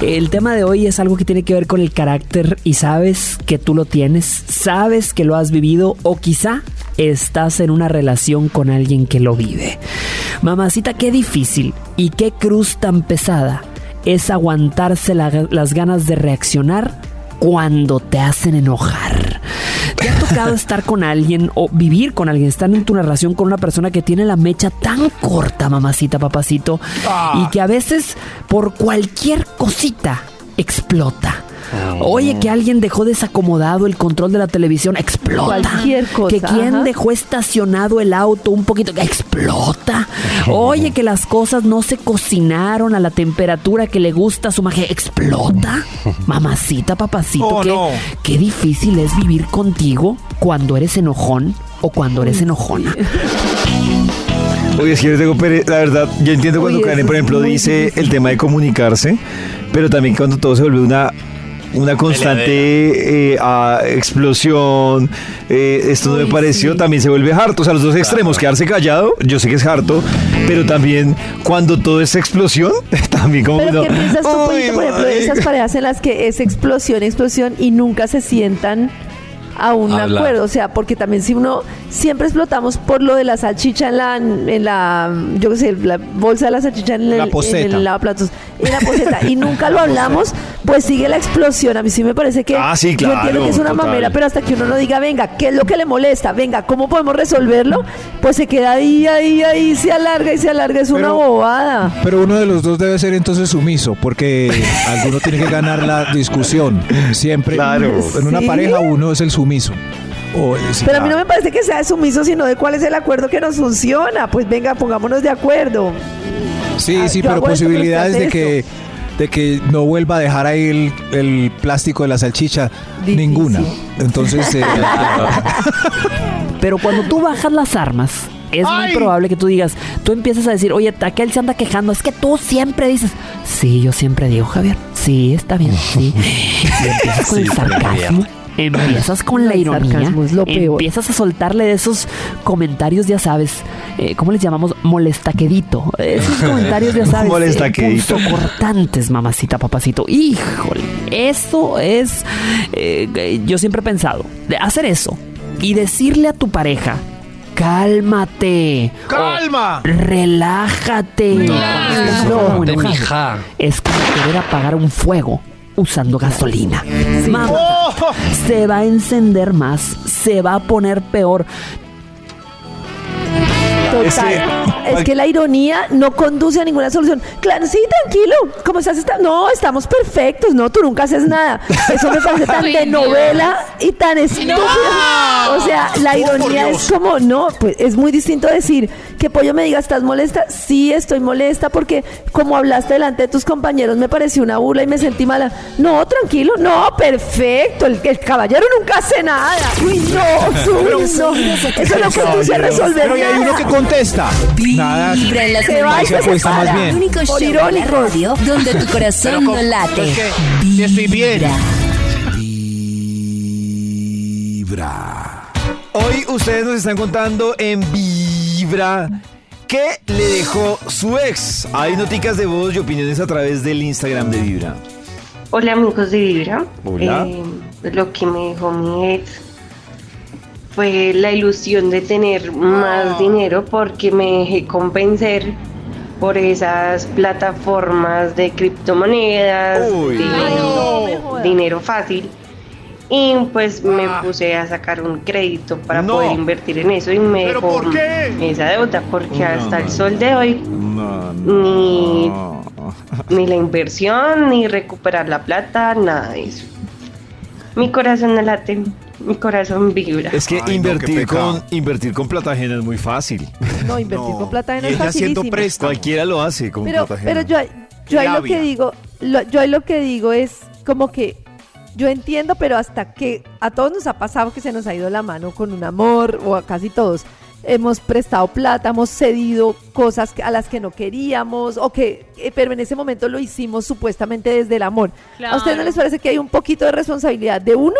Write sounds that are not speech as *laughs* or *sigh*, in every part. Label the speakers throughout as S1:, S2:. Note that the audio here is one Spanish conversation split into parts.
S1: El tema de hoy es algo que tiene que ver con el carácter y sabes que tú lo tienes, sabes que lo has vivido o quizá estás en una relación con alguien que lo vive. Mamacita, qué difícil y qué cruz tan pesada es aguantarse la- las ganas de reaccionar cuando te hacen enojar. ¿Te ha tocado estar con alguien o vivir con alguien, estar en tu relación con una persona que tiene la mecha tan corta, mamacita, papacito, y que a veces por cualquier cosita explota? Oye, que alguien dejó desacomodado el control de la televisión, explota.
S2: Cualquier cosa,
S1: Que quien
S2: ajá.
S1: dejó estacionado el auto un poquito, explota. *laughs* Oye, que las cosas no se cocinaron a la temperatura que le gusta a su magia, explota. *laughs* Mamacita, papacito,
S3: Oh,
S1: qué,
S3: no.
S1: qué difícil es vivir contigo cuando eres enojón o cuando eres enojona. *laughs*
S3: Oye, es que yo tengo pere- la verdad, yo entiendo cuando
S2: Uy,
S3: Karen, por ejemplo, dice
S2: difícil.
S3: el tema de comunicarse, pero también cuando todo se vuelve una una constante eh, ah, explosión, eh, esto no me pareció,
S2: sí.
S3: también se vuelve harto. O sea, los dos extremos, quedarse callado, yo sé que es harto, pero también cuando todo es explosión, *laughs* también como
S2: Pero
S3: no,
S2: ¿qué piensas tú,
S3: "Uy,
S2: Pollito, por ejemplo, de
S3: madre".
S2: esas parejas en las que es explosión, explosión y nunca se sientan a un acuerdo? O sea, porque también si uno siempre explotamos por lo de la salchicha en la, en la yo qué sé, la bolsa de la salchicha en el,
S4: La
S2: en el lavaplatos, en la *laughs* poseta, y nunca lo hablamos, pues sigue la explosión. A mí sí me parece que
S3: Ah, sí,
S2: yo entiendo que es una
S3: total.
S2: mamera, pero hasta que uno no diga, venga, ¿qué es lo que le molesta? Venga, ¿cómo podemos resolverlo? Pues se queda ahí, ahí, ahí, se alarga y se alarga, es una bobada.
S4: Pero uno de los dos debe ser entonces sumiso, porque alguno tiene que ganar la discusión. Siempre.
S3: Claro.
S4: En una
S2: Sí.
S4: pareja uno es el sumiso. O, eh,
S2: Pero a mí no me parece que sea sumiso, sino de cuál es el acuerdo que nos funciona. Pues venga, pongámonos de acuerdo.
S4: Sí,
S2: Ah,
S4: sí, pero posibilidades de que, de que no vuelva a dejar ahí el, el plástico de la salchicha,
S2: Difícil.
S4: ninguna. Entonces, eh, *laughs*
S1: Pero cuando tú bajas las armas, es muy probable que tú digas, tú empiezas a decir, oye, aquel se anda quejando, es que tú siempre dices, sí, yo siempre digo, Javier, sí, está bien, sí. *laughs* *laughs* Y empiezas con el sarcasmo. Empiezas con la ironía,
S2: sarcasmo es lo peor.
S1: empiezas a soltarle de esos comentarios, ya sabes, eh, ¿cómo les llamamos? Molestaquedito. Esos comentarios, ya sabes,
S3: Molestaquedito.
S1: eh, cortantes, mamacita, papacito. Híjole, eso es, eh, eh, yo siempre he pensado, de hacer eso y decirle a tu pareja, cálmate.
S3: ¡Calma!
S1: o relájate.
S5: No, de
S1: enojarse.
S5: mija.
S1: Es como querer apagar un fuego usando gasolina. Mamá, se va a encender más, se va a poner peor.
S2: Total.
S3: Es
S2: Es
S3: que-
S2: que, la ironía no conduce a ninguna solución. Claro, sí, tranquilo. ¿Cómo estás? Está- No, estamos perfectos. No, tú nunca haces nada. Eso me parece tan de novela y tan estúpido. O sea, la ironía es como, no, pues es muy distinto decir que Pollo me diga, ¿estás molesta? Sí, estoy molesta porque como hablaste delante de tus compañeros me pareció una burla y me sentí mala. No, tranquilo. No, perfecto. El, el caballero nunca hace nada. Uy, no. Uy, no. Eso no conduce a resolver
S4: pero hay uno que contesta. Nada.
S6: Vibra en las
S2: Se va y
S4: se
S2: se
S4: más bien.
S6: Único
S2: Por
S6: show de la radio donde tu *laughs* corazón no late.
S7: Vibra.
S3: Hoy ustedes nos están contando en Vibra qué le dejó su ex. Hay noticas de voz y opiniones a través del Instagram de Vibra.
S8: Hola amigos de Vibra.
S3: Hola.
S8: Eh, lo que me dijo mi ex fue la ilusión de tener más dinero porque me dejé convencer por esas plataformas de criptomonedas,
S3: Uy.
S8: de
S2: no
S8: dinero fácil. Y pues me puse a sacar un crédito para
S3: No.
S8: poder invertir en eso y me dejó esa deuda porque hasta el sol de hoy
S3: No,
S8: Ni-
S3: no.
S8: ni la inversión, ni recuperar la plata, nada de eso. Mi corazón no late, mi corazón vibra.
S3: Es que
S4: Ay,
S3: invertir, con, invertir con plata ajena es muy fácil.
S2: No, invertir
S4: No.
S2: con plata
S4: Y
S2: es facilísimo.
S3: Cualquiera lo hace con
S2: Pero,
S3: plata
S2: pero
S3: ajena.
S2: yo, yo ahí lo que digo, lo- yo ahí lo que digo es como que yo entiendo, pero hasta que a todos nos ha pasado que se nos ha ido la mano con un amor, o a casi todos. Hemos prestado plata, hemos cedido cosas a las que no queríamos, o que, eh, pero en ese momento lo hicimos supuestamente desde el amor. ¿A ustedes no les parece que hay un poquito de responsabilidad de uno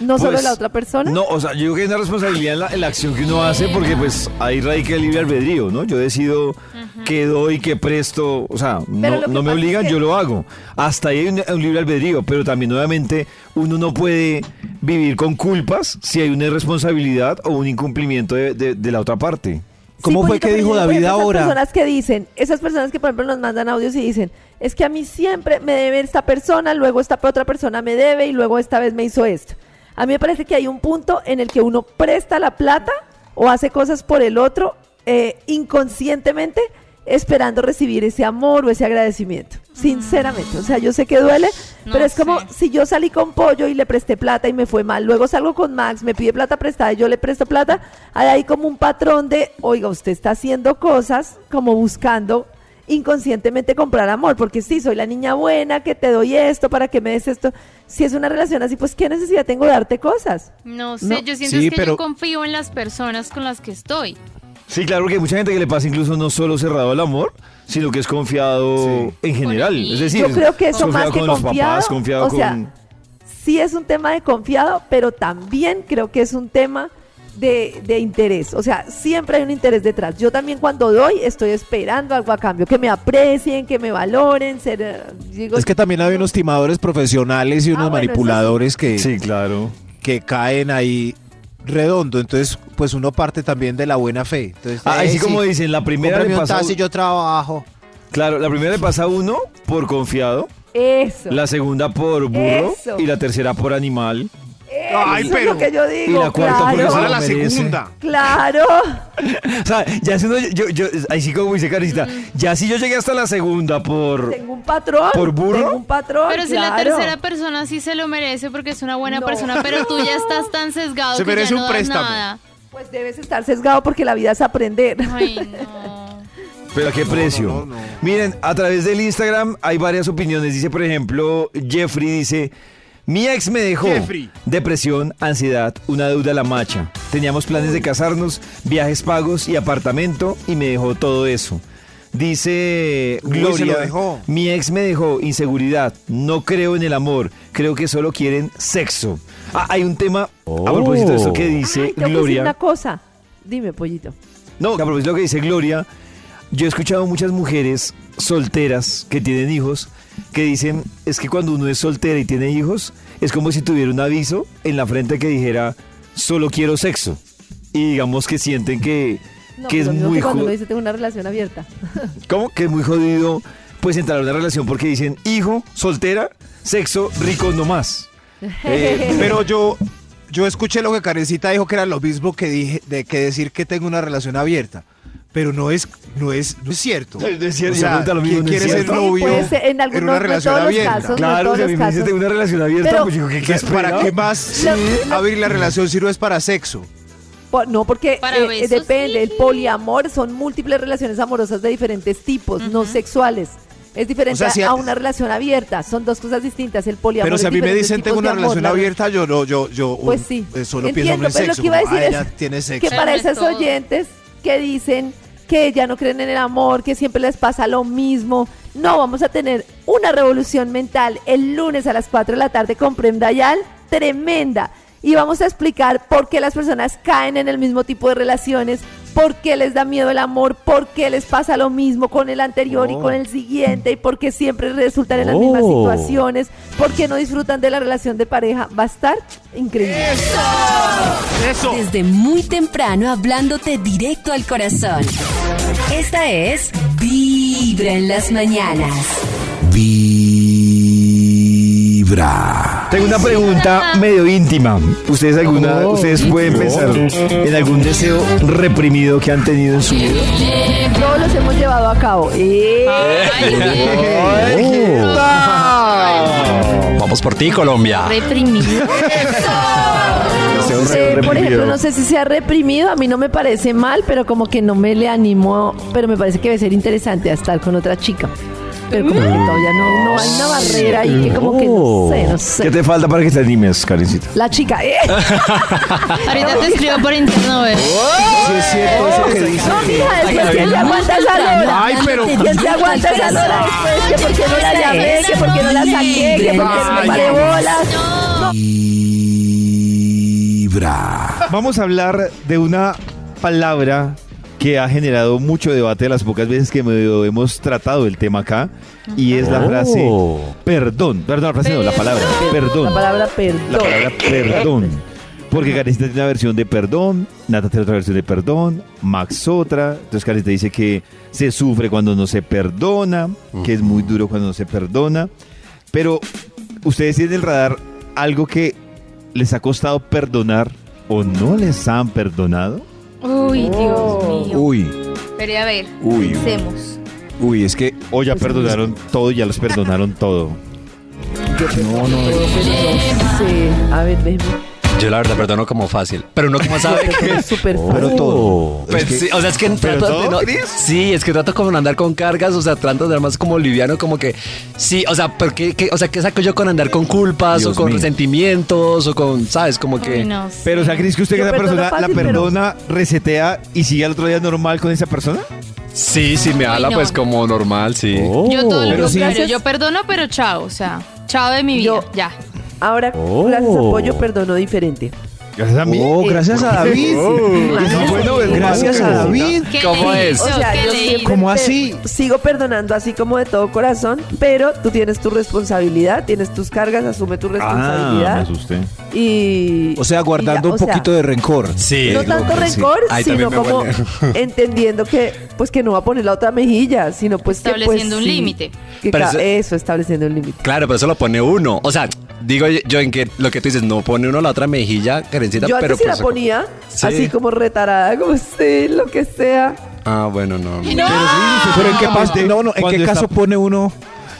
S2: ¿No solo
S3: Pues,
S2: la otra persona?
S3: No, o sea, yo creo que hay una responsabilidad en la, en la acción que uno hace porque pues ahí radica el libre albedrío, ¿no? Yo decido qué doy, qué presto, o sea, no, no me
S2: es
S3: obligan,
S2: que-
S3: yo lo hago. Hasta ahí hay un, un libre albedrío, pero también obviamente uno no puede vivir con culpas si hay una irresponsabilidad o un incumplimiento de, de- de la otra parte.
S4: ¿Cómo fue que dijo David
S2: ejemplo,
S4: ahora?
S2: Esas personas que dicen, esas personas que por ejemplo nos mandan audios y dicen, es que a mí siempre me debe esta persona, luego esta otra persona me debe y luego esta vez me hizo esto. A mí me parece que hay un punto en el que uno presta la plata o hace cosas por el otro eh, inconscientemente esperando recibir ese amor o ese agradecimiento. Sinceramente, o sea, yo sé que duele,
S5: No
S2: pero es como
S5: sé.
S2: si yo salí con pollo y le presté plata y me fue mal, luego salgo con Max, me pide plata prestada y yo le presto plata, hay ahí como un patrón de, oiga, usted está haciendo cosas como buscando inconscientemente comprar amor, porque sí, soy la niña buena que te doy esto para que me des esto. Si es una relación así, pues qué necesidad tengo de darte cosas.
S5: No sé,
S2: No.
S5: yo siento
S4: Sí,
S5: es que
S4: pero-
S5: yo confío en las personas con las que estoy.
S3: Sí, claro que hay mucha gente que le pasa incluso no solo cerrado al amor, sino que es confiado en general. Es decir,
S2: Yo creo que eso
S3: confiado
S2: más que
S3: con los
S2: confiado,
S3: papás, confiado
S2: o sea,
S3: con...
S2: sí es un tema de confiado, pero también creo que es un tema de, de interés. O sea, siempre hay un interés detrás. Yo también cuando doy estoy esperando algo a cambio, que me aprecien, que me valoren, ser, eh, digo,
S4: Es que también hay unos timadores profesionales y
S2: Ah,
S4: unos
S2: bueno,
S4: manipuladores que,
S3: Sí, claro.
S4: que caen ahí redondo. Entonces, pues uno parte también de la buena fe. Entonces,
S3: Ah,
S4: eh,
S3: así
S4: sí,
S3: como dicen, la primera
S4: cómprame
S3: le
S4: un
S3: pasa...
S4: taxi, yo trabajo.
S3: Claro, la primera le pasa a uno por confiado,
S2: eso.
S3: la segunda por burro
S2: Eso.
S3: y la tercera por animal.
S2: Eso
S7: Ay,
S2: es
S7: pero-
S2: lo que yo digo.
S3: y la cuarta
S2: claro,
S3: porque se
S7: Ahora
S3: lo
S7: la
S3: merece.
S7: segunda.
S2: claro. *laughs*
S3: O sea, ya si uno, yo, yo, ahí sí como dice Carita, ya si yo llegué hasta la segunda por...
S2: Tengo un patrón.
S3: ¿Por burro?
S2: Tengo un patrón.
S5: Pero si la tercera persona sí se lo merece porque es una buena
S2: No.
S5: persona, pero tú ya estás tan sesgado
S7: Se
S5: que
S7: merece
S5: ya
S7: un
S5: no
S7: préstamo.
S5: nada.
S2: Pues debes estar sesgado porque la vida es aprender.
S5: Ay, no. *laughs*
S3: ¿Pero a qué precio?
S7: no, no.
S3: Miren, a través del Instagram hay varias opiniones. Dice, por ejemplo, Jeffrey dice, mi ex me dejó
S7: Jeffrey.
S3: depresión, ansiedad, una deuda a la macha. Teníamos planes de casarnos, viajes pagos y apartamento y me dejó todo eso. Dice Gloria,
S7: lo dejó.
S3: mi ex me dejó inseguridad, no creo en el amor, creo que solo quieren sexo. Ah, hay un tema a propósito de esto que dice
S2: Ay, tengo que decir
S3: Gloria.
S2: una cosa. Dime, pollito.
S3: No, a propósito de lo que dice Gloria, yo he escuchado muchas mujeres solteras que tienen hijos que dicen, es que cuando uno es soltera y tiene hijos, es como si tuviera un aviso en la frente que dijera, solo quiero sexo. Y digamos que sienten que,
S2: No,
S3: que es muy
S2: que cuando uno dice tengo una relación abierta. *laughs*
S3: ¿cómo? Que es muy jodido pues entrar a una relación porque dicen, hijo, soltera, sexo, rico, no más.
S4: Eh, *laughs* pero yo, yo escuché lo que Karencita dijo que era lo mismo que dije, de que decir que tengo una relación abierta. Pero no es, no es, no es cierto.
S3: No es cierto,
S4: O sea,
S3: lo mismo,
S4: ¿quién
S3: no
S4: quiere ser novio
S2: ser, en algunos-
S4: una
S2: no en
S4: relación
S2: todos los
S4: abierta?
S2: casos.
S3: Claro,
S2: todos
S3: si a mí
S2: los
S3: me dice
S2: casos.
S3: tengo una relación abierta,
S2: Pero-
S3: pues digo, ¿qué, qué
S4: Entonces, ¿para qué más
S2: Lo- lo- *laughs*
S4: abrir la relación si no es para sexo?
S2: No, porque
S5: Para
S2: eh,
S5: besos,
S2: depende.
S5: sí.
S2: El poliamor son múltiples relaciones amorosas de diferentes tipos, no sexuales. Es diferente
S4: O sea, si
S2: a,
S4: a-
S2: una relación abierta. Son dos cosas distintas. El poliamor
S4: Pero si a mí me dicen tengo
S2: de
S4: una
S2: amor,
S4: relación
S2: la-
S4: abierta, yo no, yo, yo
S2: Pues
S4: um,
S2: sí.
S4: eh, solo
S2: Entiendo,
S4: pienso en
S2: pero lo
S4: sexo.
S2: que iba a decir
S4: "Ah,
S2: es
S4: ella tiene sexo.
S2: que para esos oyentes que dicen que ya no creen en el amor, que siempre les pasa lo mismo. No, vamos a tener una revolución mental el lunes a las 4 de la tarde con Prem Dayal, tremenda. Y vamos a explicar por qué las personas caen en el mismo tipo de relaciones, por qué les da miedo el amor, por qué les pasa lo mismo con el anterior y con el siguiente, y por qué siempre resultan en las mismas situaciones, por qué no disfrutan de la relación de pareja. Va a estar increíble.
S7: Eso.
S6: Desde muy temprano hablándote directo al corazón. Esta es Vibra en las mañanas.
S9: Vibra.
S3: Tengo una pregunta medio íntima. Ustedes alguna,
S1: Oh,
S3: ustedes pueden pensar en algún deseo reprimido que han tenido en su vida.
S2: Todos los hemos llevado a cabo. ¡Eh!
S3: Ay, ¿qué tal?
S9: Vamos por ti, Colombia.
S5: Reprimido. *laughs*
S3: Deseo
S2: Eh, por ejemplo, no sé si se ha reprimido, a mí no me parece mal, pero como que no me le animo, pero me parece que debe ser interesante a estar con otra chica. Pero como que todavía no, no hay una barrera ahí que como que no sé, no
S3: ¿Qué
S2: sé.
S3: te falta para que te animes, Karencita?
S2: La chica, ¿eh? *laughs*
S5: Ahorita te escribo por interno, a ver.
S4: Si es cierto eso que dice
S2: No, mira, después que se aguanta esa lora.
S7: Ay, pero-
S2: ¿Quién se aguanta esa lora después? Que por qué no la llamé, que por qué no la saqué, que por qué no me paré bolas.
S9: Vibra.
S3: Vamos a hablar de una palabra que ha generado mucho debate las pocas veces que hemos tratado el tema acá y es la frase perdón. Perdón, la frase no, la palabra perdón.
S2: La palabra perdón.
S3: La palabra perdón. Porque Karencita tiene una versión de perdón, Nata tiene otra versión de perdón, Max otra. Entonces Karencita dice que se sufre cuando no se perdona, que es muy duro cuando no se perdona. Pero ustedes tienen en el radar algo que les ha costado perdonar o no les han perdonado.
S7: Uy, Dios mío.
S4: Uy,
S7: Pero a ver,
S4: Uy.
S7: pensemos.
S4: uy, es que
S3: O ya perdonaron todo, ya los perdonaron todo.
S4: no, no.
S2: Sí, a ver, déjeme.
S10: Yo la verdad perdono como fácil. Pero uno como sabe *laughs*
S2: Pero
S10: que...
S2: es súper
S4: Pero
S2: fácil.
S4: todo.
S10: Pues
S4: Es que-
S10: sí, o sea, es que trato
S3: todo,
S10: de no-
S3: Cris?
S10: Sí, es que trato como de no andar con cargas, o sea, trato de ser más como liviano, como que sí, o sea, porque qué, o sea, ¿qué saco yo con andar con culpas
S4: Dios
S10: o con
S4: mío.
S10: resentimientos o con, sabes, como que
S7: no.
S3: Pero, o sea, ¿crees que usted que
S2: Yo
S3: esa persona la
S2: pero-
S3: perdona, resetea y sigue al otro día normal con esa persona?
S10: sí, sí me habla
S7: no.
S10: pues como normal, sí.
S7: Yo todo lo
S4: Pero sí.
S7: contrario, yo perdono, pero chao, o sea, chao de mi vida,
S2: Yo-
S7: ya.
S2: Ahora, gracias a Pollo, perdono diferente.
S3: Gracias a mí.
S4: Oh, gracias a David.
S3: No, bueno, ¿verdad?
S4: Gracias a David.
S7: ¿Qué
S10: ¿Cómo es?
S2: O sea,
S7: ¿Qué
S2: yo?
S4: ¿Cómo así?
S2: Sigo perdonando así como de todo corazón, pero tú tienes tu responsabilidad, tienes tus cargas, asume tu
S3: Ah, me
S2: responsabilidad
S3: asusté.
S2: y...
S4: O sea, guardando
S2: y
S4: un
S2: o sea,
S4: poquito de rencor.
S10: Sí.
S2: No tanto rencor, sino
S10: me
S2: como *laughs* entendiendo que pues que no va a poner la otra mejilla, sino pues que, pues,
S7: Estableciendo un
S2: sí,
S7: límite.
S10: eso-
S2: eso, estableciendo un límite.
S10: Claro, pero eso lo pone uno. O sea, digo yo en que lo que tú dices, no pone uno la otra mejilla, Karencita,
S2: Yo
S10: pero
S2: sí la
S10: pues,
S2: ponía
S10: Sí.
S2: así como retarada, como sí, lo que sea.
S10: Ah, bueno, no.
S4: Pero en qué, pas- no, no, ¿en qué
S3: está-
S4: caso pone uno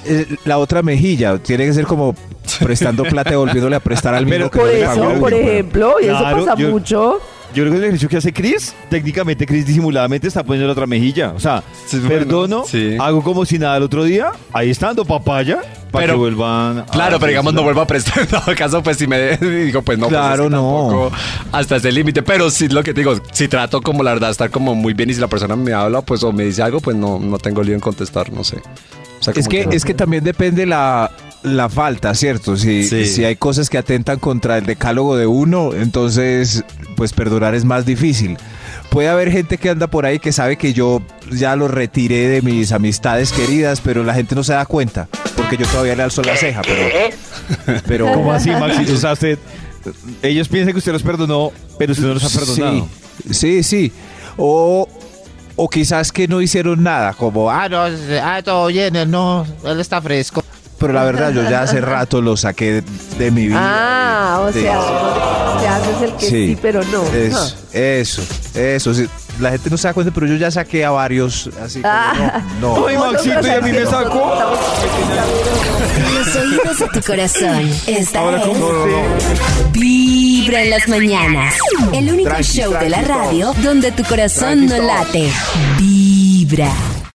S4: eh, la otra mejilla? Tiene que ser como *laughs* prestando plata y volviéndole a prestar al mismo
S3: Pero
S4: que
S2: Por
S4: no le
S2: eso,
S4: pagó.
S2: por ejemplo, y eso pasa
S3: yo-
S2: mucho.
S3: Yo creo que el ejercicio que hace Chris, técnicamente Chris disimuladamente está poniendo la otra mejilla. O sea,
S10: Sí, bueno,
S3: perdono,
S10: sí.
S3: hago como si nada el otro día, ahí estando papaya, para
S10: Pero-
S3: que vuelvan. a-
S10: Claro, pero digamos, no
S3: a-
S10: vuelvo a prestar. *laughs* En todo caso, pues si me *laughs* digo, pues no, pues,
S4: Claro,
S10: es que
S4: no.
S10: tampoco Hasta ese límite. Pero sí, lo que te digo, si trato como la verdad, estar como muy bien y si la persona me habla, pues o me dice algo, pues no, no tengo lío en contestar, no sé. O sea,
S4: Es que, es que también depende la, la falta, ¿cierto? Si,
S10: Sí.
S4: si hay cosas que atentan contra el decálogo de uno, entonces, pues perdonar es más difícil. Puede haber gente que anda por ahí que sabe que yo ya lo retiré de mis amistades queridas, pero la gente no se da cuenta, porque yo todavía le alzo la ceja, pero... pero
S3: ¿Cómo así, *laughs* Maxi? O sea, usted- ellos piensan que usted los perdonó, pero usted no los ha perdonado.
S4: Sí, sí, sí. O, o quizás que no hicieron nada, como, ah, no, ah, todo bien, él no, él está fresco. Pero la verdad, yo ya hace *laughs* rato lo saqué de, de mi vida.
S2: Ah, o
S4: de-
S2: sea, uno te haces el que sí, pero no.
S4: Eso, eso, eso. sí. La gente no se da cuenta, pero yo ya saqué a varios así. como,
S2: Ah.
S4: no, no. *laughs*
S3: Ay, Maxito, y a mí me sacó.
S6: Los oídos de tu corazón. Esta
S3: Ahora,
S6: es
S3: ¿cómo sé?
S6: Vibra en las mañanas. El único
S4: Tranqui,
S6: show de la
S4: tranqui,
S6: radio donde tu corazón
S4: Tranqui,
S6: no late. Vibra.